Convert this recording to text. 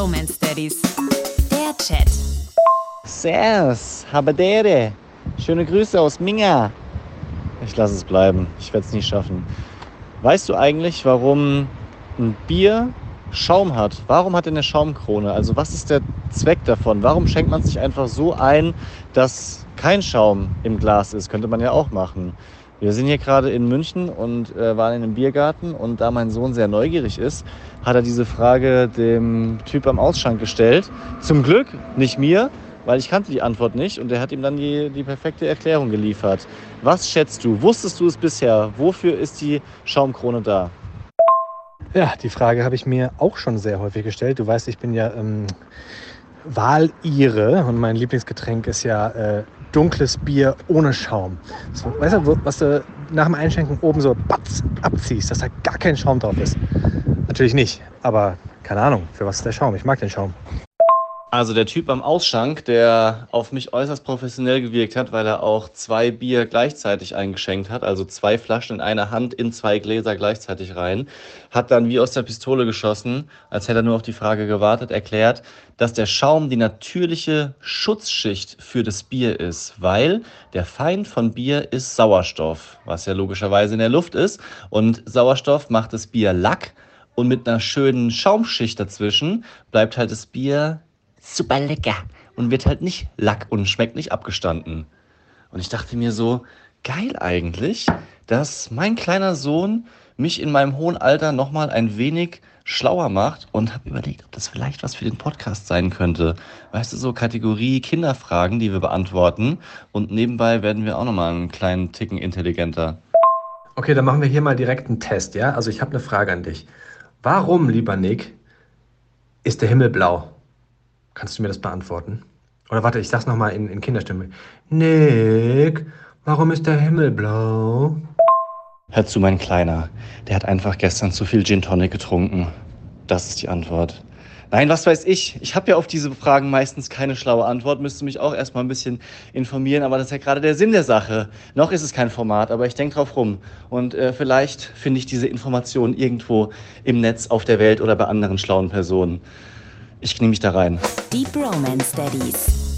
Bromance Daddies. Der Chat. Servus, habedere. Schöne Grüße aus Minga. Ich lasse es bleiben. Ich werde es nie schaffen. Weißt du eigentlich, warum ein Bier Schaum hat? Warum hat er eine Schaumkrone? Also was ist der Zweck davon? Warum schenkt man sich einfach so ein, dass kein Schaum im Glas ist? Könnte man ja auch machen. Wir sind hier gerade in München und äh, waren in einem Biergarten und da mein Sohn sehr neugierig ist, hat er diese Frage dem Typ am Ausschank gestellt. Zum Glück nicht mir, weil ich kannte die Antwort nicht und er hat ihm dann die, die perfekte Erklärung geliefert. Was schätzt du? Wusstest du es bisher? Wofür ist die Schaumkrone da? Ja, die Frage habe ich mir auch schon sehr häufig gestellt. Du weißt, ich bin ja ähm, Wahlire und mein Lieblingsgetränk ist ja äh, dunkles Bier ohne Schaum. So, weißt du, was du nach dem Einschenken oben so batz, abziehst, dass da gar kein Schaum drauf ist? Natürlich nicht, aber keine Ahnung, für was ist der Schaum? Ich mag den Schaum. Also der Typ am Ausschank, der auf mich äußerst professionell gewirkt hat, weil er auch zwei Bier gleichzeitig eingeschenkt hat, also zwei Flaschen in einer Hand in zwei Gläser gleichzeitig rein, hat dann wie aus der Pistole geschossen, als hätte er nur auf die Frage gewartet, erklärt, dass der Schaum die natürliche Schutzschicht für das Bier ist, weil der Feind von Bier ist Sauerstoff, was ja logischerweise in der Luft ist. Und Sauerstoff macht das Bier Lack und mit einer schönen Schaumschicht dazwischen bleibt halt das Bier super lecker und wird halt nicht Lack und schmeckt nicht abgestanden. Und ich dachte mir so, geil eigentlich, dass mein kleiner Sohn mich in meinem hohen Alter nochmal ein wenig schlauer macht und habe überlegt, ob das vielleicht was für den Podcast sein könnte. Weißt du, so Kategorie Kinderfragen, die wir beantworten und nebenbei werden wir auch nochmal einen kleinen Ticken intelligenter. Okay, dann machen wir hier mal direkt einen Test, ja? Also ich habe eine Frage an dich. Warum, lieber Nick, ist der Himmel blau? Kannst du mir das beantworten? Oder warte, ich sag's nochmal in, in Kinderstimme. Nick, warum ist der Himmel blau? Hör zu, mein Kleiner. Der hat einfach gestern zu viel Gin Tonic getrunken. Das ist die Antwort. Nein, was weiß ich. Ich habe ja auf diese Fragen meistens keine schlaue Antwort, müsste mich auch erstmal ein bisschen informieren, aber das ist ja gerade der Sinn der Sache. Noch ist es kein Format, aber ich denke drauf rum. Und äh, vielleicht finde ich diese Informationen irgendwo im Netz, auf der Welt oder bei anderen schlauen Personen. Ich knie mich da rein. Die Bromance Daddies.